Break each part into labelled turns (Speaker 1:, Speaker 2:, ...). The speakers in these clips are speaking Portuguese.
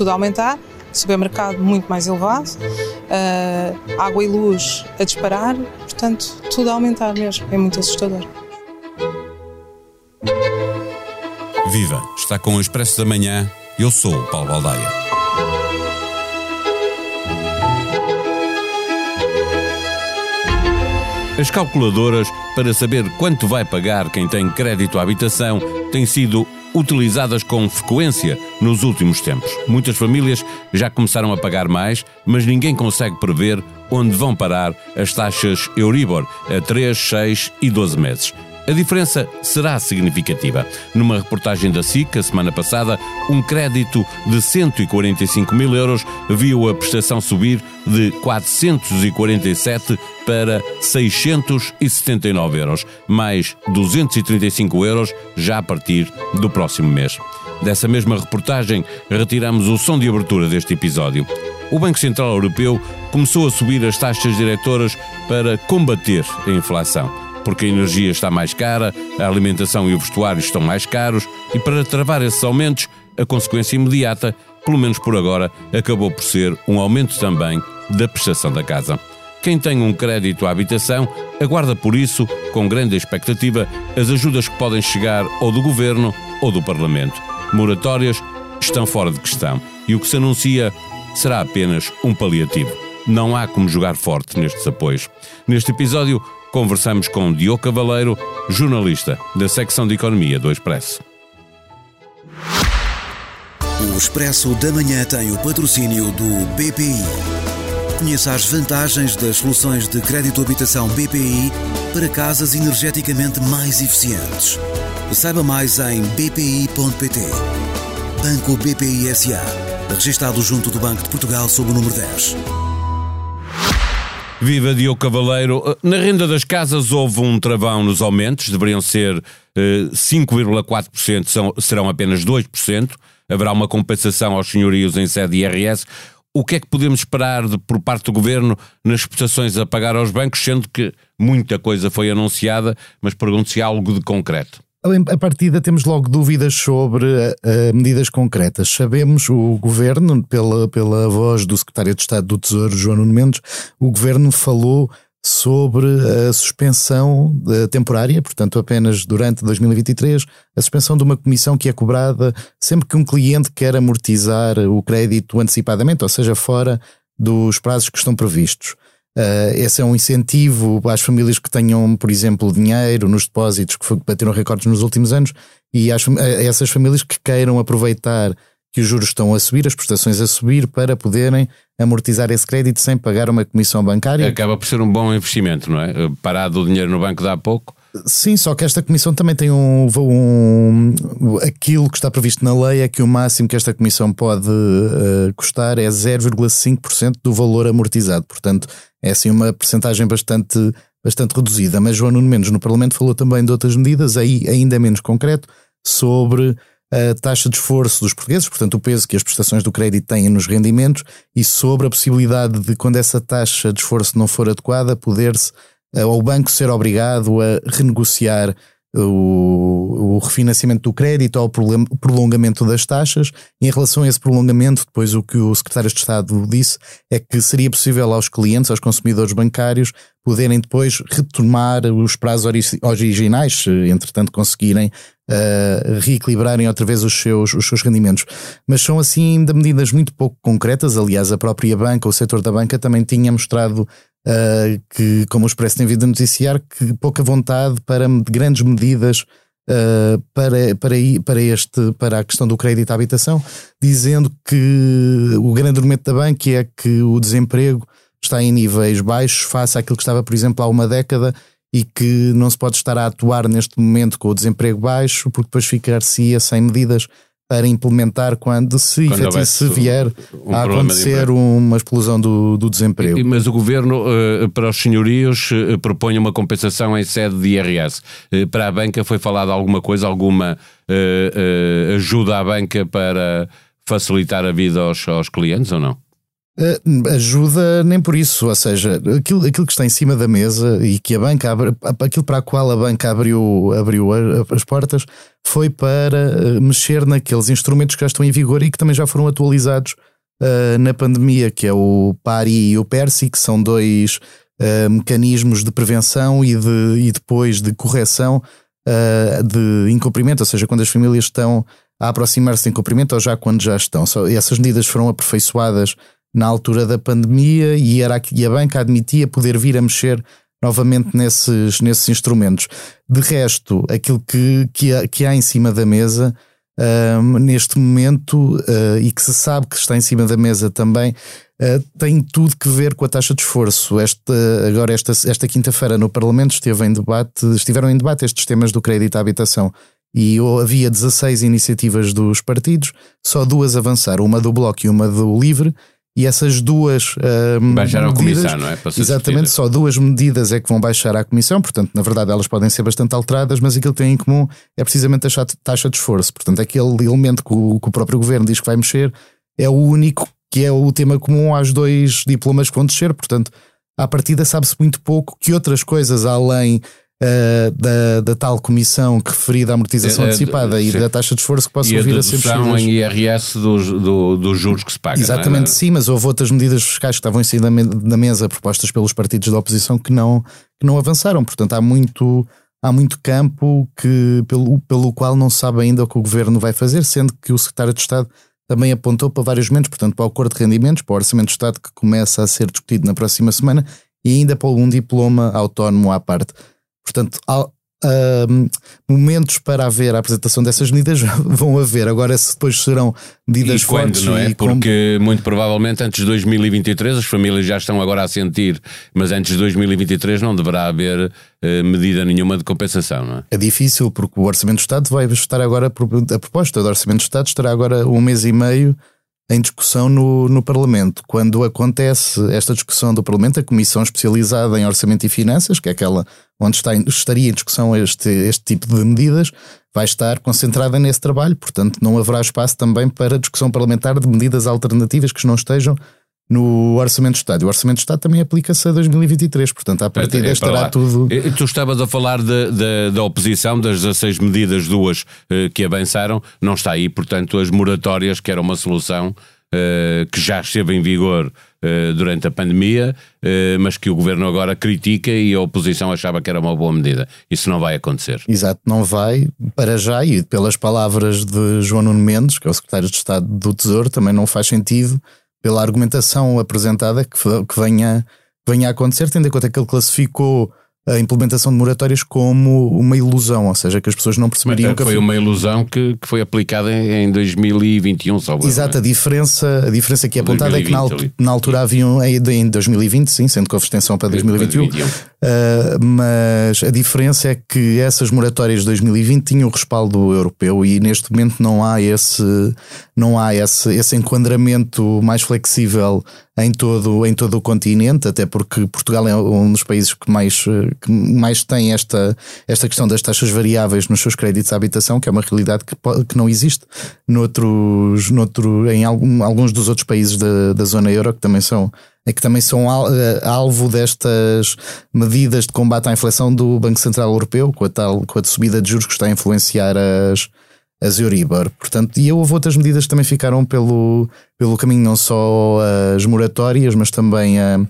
Speaker 1: tudo a aumentar, supermercado muito mais elevado, uh, água e luz a disparar, portanto, tudo a aumentar mesmo. É muito assustador.
Speaker 2: Viva! Está com o Expresso da Manhã. Eu sou o Paulo Baldaia. As calculadoras para saber quanto vai pagar quem tem crédito à habitação têm sido utilizadas com frequência nos últimos tempos. Muitas famílias já começaram a pagar mais, mas ninguém consegue prever onde vão parar as taxas Euribor a 3, 6 e 12 meses. A diferença será significativa. Numa reportagem da SIC, a semana passada, um crédito de 145 mil euros viu a prestação subir de 447 para 679 euros, mais 235 euros já a partir do próximo mês. Dessa mesma reportagem, retiramos o som de abertura deste episódio. O Banco Central Europeu começou a subir as taxas diretoras para combater a inflação porque a energia está mais cara, a alimentação e o vestuário estão mais caros, e para travar esses aumentos, a consequência imediata, pelo menos por agora, acabou por ser um aumento também da prestação da casa. Quem tem um crédito à habitação aguarda por isso, com grande expectativa, as ajudas que podem chegar ou do governo ou do Parlamento. Moratórias estão fora de questão e o que se anuncia será apenas um paliativo. Não há como jogar forte nestes apoios. Neste episódio, conversamos com Diogo Cavaleiro, jornalista da secção de Economia do Expresso.
Speaker 3: O Expresso da Manhã tem o patrocínio do BPI. Conheça as vantagens das soluções de crédito habitação BPI para casas energeticamente mais eficientes. Saiba mais em bpi.pt. Banco BPI SA. Registado junto do Banco de Portugal sob o número 10.
Speaker 2: Viva Diogo Cavaleiro. Eh, na renda das casas houve um travão nos aumentos, deveriam ser 5,4%, eh, serão apenas 2%. Haverá uma compensação aos senhorios em sede IRS. O que é que podemos esperar de, por parte do governo nas prestações a pagar aos bancos, sendo que muita coisa foi anunciada, mas pergunto se há algo de concreto.
Speaker 4: A partida temos logo dúvidas sobre uh, medidas concretas. Sabemos, o Governo, pela, pela voz do Secretário de Estado do Tesouro, João Nuno Mendes, o Governo falou sobre a suspensão uh, temporária, portanto apenas durante 2023, a suspensão de uma comissão que é cobrada sempre que um cliente quer amortizar o crédito antecipadamente, ou seja, fora dos prazos que estão previstos. Uh, esse é um incentivo às famílias que tenham, por exemplo, dinheiro nos depósitos que bateram recordes nos últimos anos e às, a essas famílias que queiram aproveitar que os juros estão a subir, as prestações a subir, para poderem amortizar esse crédito sem pagar uma comissão bancária.
Speaker 2: Acaba por ser um bom investimento, não é? Parado o dinheiro no banco dá pouco.
Speaker 4: Sim, só que esta comissão também tem um, um, Aquilo que está previsto na lei é que o máximo que esta comissão pode uh, custar é 0,5% do valor amortizado. Portanto, é assim uma percentagem bastante, bastante reduzida. Mas João Nuno Mendes no Parlamento falou também de outras medidas, aí ainda menos concreto, sobre a taxa de esforço dos portugueses, portanto, o peso que as prestações do crédito têm nos rendimentos e sobre a possibilidade de, quando essa taxa de esforço não for adequada, poder-se ou o banco ser obrigado a renegociar o, o, refinanciamento do crédito ou o prolongamento das taxas. Em relação a esse prolongamento, depois o que o secretário de Estado disse é que seria possível aos clientes, aos consumidores bancários, poderem depois retomar os prazos originais, se entretanto conseguirem uh, reequilibrarem outra vez os seus, os seus rendimentos. Mas são assim ainda medidas muito pouco concretas. Aliás, a própria banca, o setor da banca também tinha mostrado uh, que, como o Expresso tem vindo a noticiar, que pouca vontade para grandes medidas uh, para, para, para, este, para a questão do crédito à habitação, dizendo que o grande argumento da banca é que o desemprego está em níveis baixos face àquilo que estava, por exemplo, há uma década e que não se pode estar a atuar neste momento com o desemprego baixo, porque depois ficar-se sem medidas para implementar quando se, quando se vier um a acontecer uma explosão do, do desemprego.
Speaker 2: Mas o governo, uh, para os senhorios, uh, propõe uma compensação em sede de IRS. Uh, para a banca foi falado alguma coisa, alguma ajuda à banca para facilitar a vida aos, aos clientes ou não?
Speaker 4: Uh, ajuda nem por isso, ou seja, aquilo, aquilo que está em cima da mesa e que a banca abre, aquilo para a qual a banca abriu, abriu as portas foi para mexer naqueles instrumentos que já estão em vigor e que também já foram atualizados uh, na pandemia, que é o PARI e o PERSI, que são dois uh, mecanismos de prevenção e, de, e depois de correção uh, de incumprimento, ou seja, quando as famílias estão a aproximar-se de incumprimento ou já quando já estão. Só, essas medidas foram aperfeiçoadas na altura da pandemia e, era, e a banca admitia poder vir a mexer novamente nesses, nesses instrumentos. De resto, aquilo que, que, há, que há em cima da mesa uh, neste momento uh, e que se sabe que está em cima da mesa também uh, tem tudo que ver com a taxa de esforço. Esta, agora, esta, esta quinta-feira no Parlamento esteve em debate, estiveram em debate estes temas do crédito à habitação e havia 16 iniciativas dos partidos, só duas avançaram, uma do Bloco e uma do Livre, e essas duas uh,
Speaker 2: baixar medidas, à comissão, não é?
Speaker 4: exatamente, só duas medidas é que vão baixar à comissão, portanto, na verdade, elas podem ser bastante alteradas, mas aquilo que tem em comum é precisamente a taxa de esforço. Portanto, aquele elemento que o, que o próprio governo diz que vai mexer é o único que é o tema comum aos dois diplomas que vão descer, portanto, à partida sabe-se muito pouco que outras coisas além uh, da, da tal comissão que referida à amortização é, antecipada e da taxa de esforço que possa vir a, ser
Speaker 2: possível. em IRS dos, do, dos juros que se pagam.
Speaker 4: É? Exatamente,
Speaker 2: é?
Speaker 4: sim, mas houve outras medidas fiscais que estavam em cima da mesa propostas pelos partidos da oposição que não, que não avançaram. Portanto, há muito há muito campo que, pelo, pelo qual não se sabe ainda o que o governo vai fazer, sendo que o secretário de Estado também apontou para vários momentos, portanto, para o acordo de rendimentos, para o orçamento de Estado que começa a ser discutido na próxima semana e ainda para algum diploma autónomo à parte. Portanto, há, momentos para haver a apresentação dessas medidas vão haver. Agora, se depois serão medidas
Speaker 2: e quando,
Speaker 4: fortes.
Speaker 2: Não é? Porque como... muito provavelmente antes de 2023, as famílias já estão agora a sentir, mas antes de 2023 não deverá haver uh, medida nenhuma de compensação, não é?
Speaker 4: É difícil, porque o Orçamento do Estado vai estar agora, a proposta do Orçamento do Estado estará agora um mês e meio em discussão no, no Parlamento. Quando acontece esta discussão do Parlamento, a Comissão Especializada em Orçamento e Finanças, que é aquela onde está, estaria em discussão este, este tipo de medidas, vai estar concentrada nesse trabalho. Portanto, não haverá espaço também para discussão parlamentar de medidas alternativas que não estejam no Orçamento do Estado. O Orçamento do Estado também aplica-se a 2023, portanto, a partir é, estará tudo.
Speaker 2: Tu estavas a falar de, de, da oposição, das 16 medidas, duas eh, que avançaram, não está aí, portanto, as moratórias, que era uma solução eh, que já esteve em vigor eh, durante a pandemia, mas que o governo agora critica e a oposição achava que era uma boa medida. Isso não vai acontecer.
Speaker 4: Exato, não vai para já, e pelas palavras de João Nuno Mendes, que é o secretário de Estado do Tesouro, também não faz sentido pela argumentação apresentada que, que venha, venha a acontecer, tendo em conta que ele classificou a implementação de moratórias como uma ilusão, ou seja, que as pessoas não perceberiam
Speaker 2: que foi uma ilusão que, que foi aplicada em 2021, salvo
Speaker 4: Exato, a diferença, a diferença aqui apontada 2020, é que na, altura, na altura havia em 2020, sim, sendo com a extensão para 2021, 2021. Uh, mas a diferença é que essas moratórias de 2020 tinham respaldo europeu e neste momento não há esse não há esse, esse enquadramento mais flexível em todo, em todo o continente, até porque Portugal é um dos países que mais, que mais tem esta, esta questão das taxas variáveis nos seus créditos à habitação, que é uma realidade que, que não existe noutros, noutro, em algum, alguns dos outros países da, da zona euro, que também são é que também são eh, alvo destas medidas de combate à inflação do Banco Central Europeu, com a tal com a subida de juros que está a influenciar as, as Euribor. Portanto, e houve outras medidas que também ficaram pelo, pelo caminho, não só as moratórias, mas também a,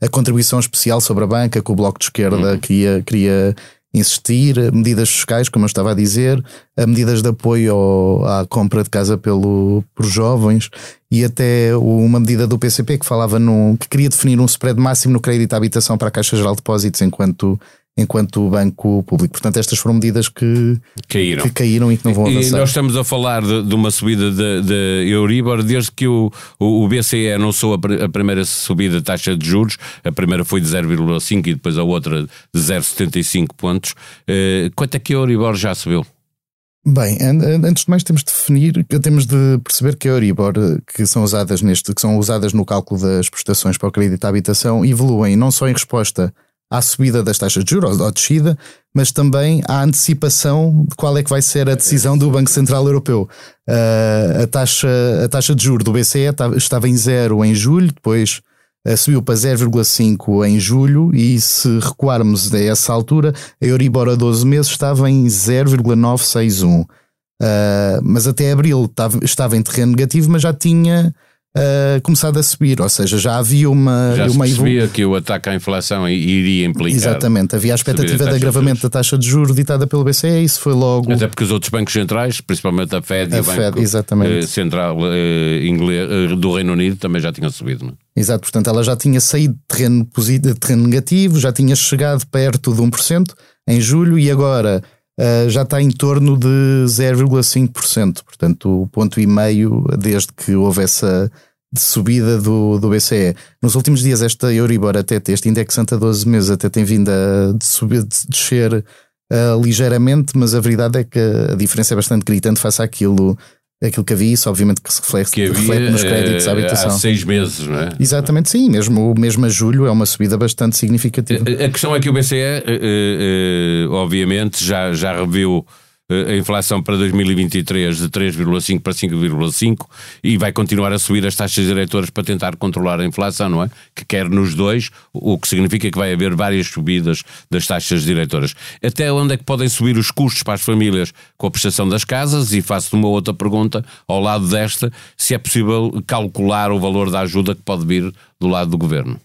Speaker 4: a contribuição especial sobre a banca, que o Bloco de Esquerda uhum. queria, queria insistir, medidas fiscais, como eu estava a dizer, a medidas de apoio ao, à compra de casa pelo, por jovens e até uma medida do PCP que falava no, que queria definir um spread máximo no crédito à habitação para a Caixa Geral de Depósitos enquanto enquanto banco público. Portanto, estas foram medidas que caíram, que caíram e que não vão avançar.
Speaker 2: E nós estamos a falar de, de uma subida de, de, Euribor desde que o, o, o BCE anunciou a, a, primeira subida de taxa de juros. A primeira foi de 0,5 e depois a outra de 0,75 pontos. Uh, quanto é que a Euribor já subiu?
Speaker 4: Bem, antes de mais temos de definir, temos de perceber que a Euribor, que são usadas neste, que são usadas no cálculo das prestações para o crédito à habitação, evoluem não só em resposta à subida das taxas de juros, ou descida, mas também à antecipação de qual é que vai ser a decisão do Banco Central Europeu. Uh, a, taxa, a taxa de juros do BCE estava em zero em julho, depois uh, subiu para 0,5 em julho e se recuarmos a essa altura, a Euribor a 12 meses estava em 0,961. Uh, mas até abril estava, estava em terreno negativo, mas já tinha uh, começado a subir, ou seja, já havia uma.
Speaker 2: Já
Speaker 4: uma
Speaker 2: se percebia que o ataque à inflação iria implicar.
Speaker 4: Exatamente, havia a expectativa de agravamento da taxa de juros ditada pelo BCE isso foi logo.
Speaker 2: Até porque os outros bancos centrais, principalmente a Fed a e o Fed, Banco
Speaker 4: exatamente.
Speaker 2: Uh, Central uh, inglês, do Reino Unido, também já tinham subido. Não?
Speaker 4: É? Exato, portanto ela já tinha saído de terreno, de terreno negativo, já tinha chegado perto de 1% em julho e agora. Uh, já está em torno de 0,5%, portanto, o ponto e meio desde que houve essa subida do, do BCE. Nos últimos dias, esta Euribor, até este indexante a 12 meses, até tem vindo a subir, de descer uh, ligeiramente, mas a verdade é que a diferença é bastante gritante face àquilo. Aquilo que havia, isso obviamente que se reflete,
Speaker 2: que havia,
Speaker 4: reflete nos créditos à eh, habitação. Há
Speaker 2: seis meses, não é?
Speaker 4: Exatamente, sim. Mesmo, mesmo a julho é uma subida bastante significativa.
Speaker 2: A questão é que o BCE, eh, obviamente, já, já reviu a inflação para 2023 de 3,5 para 5,5 e vai continuar a subir as taxas direitoras para tentar controlar a inflação, não é? Que quer nos dois, o que significa que vai haver várias subidas das taxas direitoras. Até onde é que podem subir os custos para as famílias com a prestação das casas? E faço uma outra pergunta ao lado desta, se é possível calcular o valor da ajuda que pode vir do lado do governo.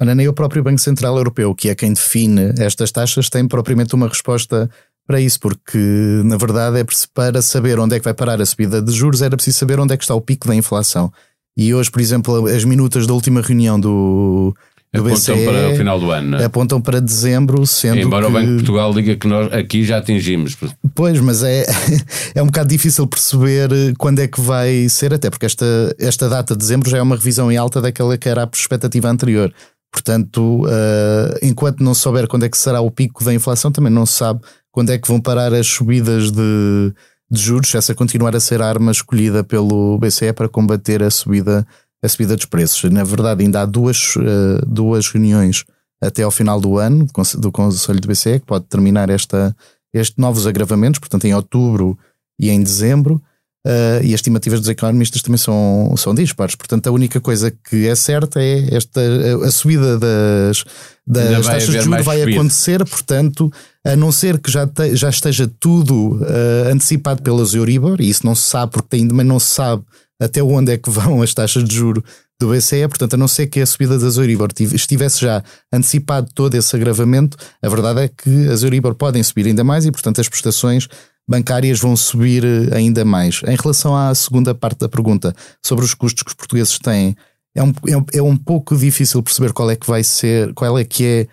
Speaker 4: Olha, nem o próprio Banco Central Europeu, que é quem define estas taxas, tem propriamente uma resposta para isso, porque na verdade é para saber onde é que vai parar a subida de juros, era preciso saber onde é que está o pico da inflação. E hoje, por exemplo, as minutas da última reunião do, do
Speaker 2: apontam
Speaker 4: BCE,
Speaker 2: para o final do ano. Não
Speaker 4: é? Apontam para dezembro, sendo
Speaker 2: Embora
Speaker 4: que...
Speaker 2: o Banco de Portugal diga que nós aqui já atingimos.
Speaker 4: Pois, mas é, é um bocado difícil perceber quando é que vai ser, até porque esta, esta data de dezembro já é uma revisão em alta daquela que era a expectativa anterior. Portanto, uh, enquanto não souber quando é que será o pico da inflação, também não se sabe quando é que vão parar as subidas de, de juros, essa continuar a ser a arma escolhida pelo BCE para combater a subida, a subida dos preços. Na verdade, ainda há duas, uh, duas reuniões até ao final do ano do Conselho do BCE que pode terminar esta, estes novos agravamentos, portanto, em outubro e em dezembro. Uh, e as estimativas dos economistas também são, são dispares. Portanto, a única coisa que é certa é esta, a, a subida das, das taxas de juros vai subida. acontecer, portanto, a não ser que já, te, já esteja tudo uh, antecipado pelas Euribor, e isso não se sabe, porque ainda não se sabe até onde é que vão as taxas de juro do BCE, portanto, a não ser que a subida das Euribor estivesse já antecipado todo esse agravamento, a verdade é que as Euribor podem subir ainda mais e, portanto, as prestações bancárias vão subir eh, ainda mais. Em relação à segunda parte da pergunta sobre os custos que os portugueses têm, é um, é um, é pouco difícil perceber qual é que vai ser, qual é que é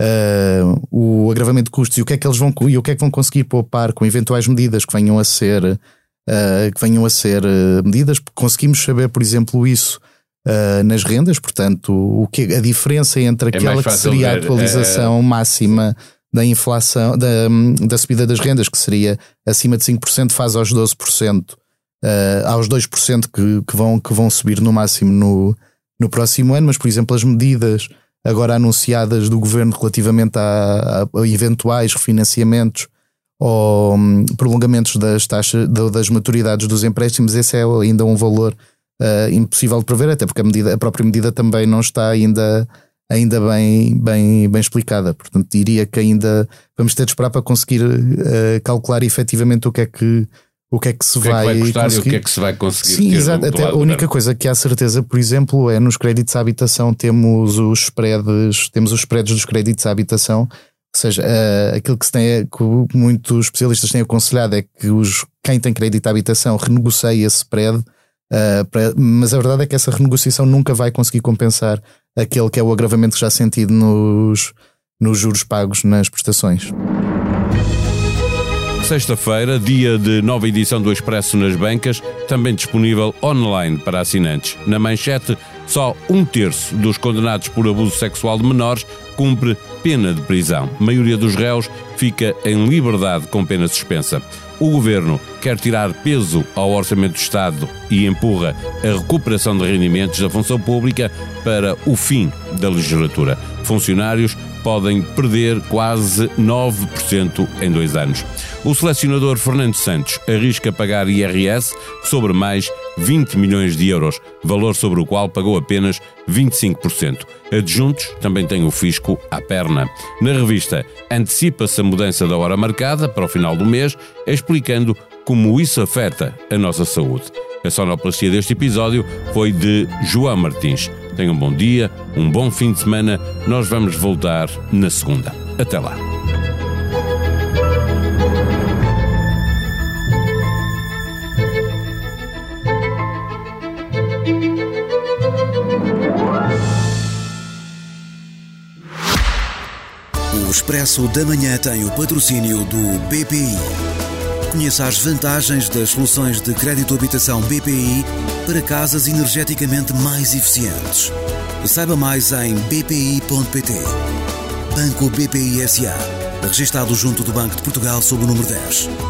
Speaker 4: uh, o agravamento de custos e o que é que eles vão e o que é que vão conseguir poupar com eventuais medidas que venham a ser uh, que venham a ser uh, medidas. Conseguimos saber, por exemplo, isso nas rendas, portanto, o que a diferença entre é aquela é que seria a atualização máxima da inflação, da, da subida das rendas, que seria acima de 5%, faz aos 12%, uh, aos 2% que, que, vão, que vão subir no máximo no, no próximo ano, mas, por exemplo, as medidas agora anunciadas do governo relativamente a, a eventuais refinanciamentos ou um, prolongamentos das taxas das maturidades dos empréstimos, esse é ainda um valor uh, impossível de prever, até porque a, medida, a própria medida também não está ainda ainda bem, bem, bem explicada. Portanto, diria que ainda vamos ter de esperar para conseguir uh, calcular efetivamente o que é que o que é que se
Speaker 2: o que
Speaker 4: vai,
Speaker 2: é que vai
Speaker 4: conseguir.
Speaker 2: o que é que se vai conseguir.
Speaker 4: Sim, exato. Até a única coisa que há certeza, por exemplo, é nos créditos à habitação temos os spreads, temos os spreads dos créditos à habitação. Ou seja, uh, aquilo que, se tem, que muitos especialistas têm aconselhado é que os, quem tem crédito à habitação renegocie esse spread, uh, para, mas a verdade é que essa renegociação nunca vai conseguir compensar aquele que é o agravamento já sentido nos, nos juros pagos nas prestações.
Speaker 2: Sexta-feira, dia de nova edição do Expresso nas bancas, também disponível online para assinantes. Na manchete, só um terço dos condenados por abuso sexual de menores cumpre pena de prisão. A maioria dos réus fica em liberdade com pena suspensa. O governo quer tirar peso ao orçamento do Estado e empurra a recuperação de rendimentos da função pública para o fim da legislatura. Funcionários podem perder quase 9% em dois anos. O selecionador Fernando Santos arrisca pagar IRS sobre mais 20 milhões de euros, valor sobre o qual pagou apenas 25%. Adjuntos também tem o fisco à perna. Na revista, antecipa-se a mudança da hora marcada para o final do mês, explicando como isso afeta a nossa saúde. A sonoplastia deste episódio foi de João Martins. Tenham um bom dia, um bom fim de semana. Nós vamos voltar na segunda. Até lá.
Speaker 3: O Expresso da Manhã tem o patrocínio do BPI. Conheça as vantagens das soluções de crédito habitação BPI para casas energeticamente mais eficientes. Saiba mais em bpi.pt. Banco BPI SA. Registrado junto do Banco de Portugal sob o número 10.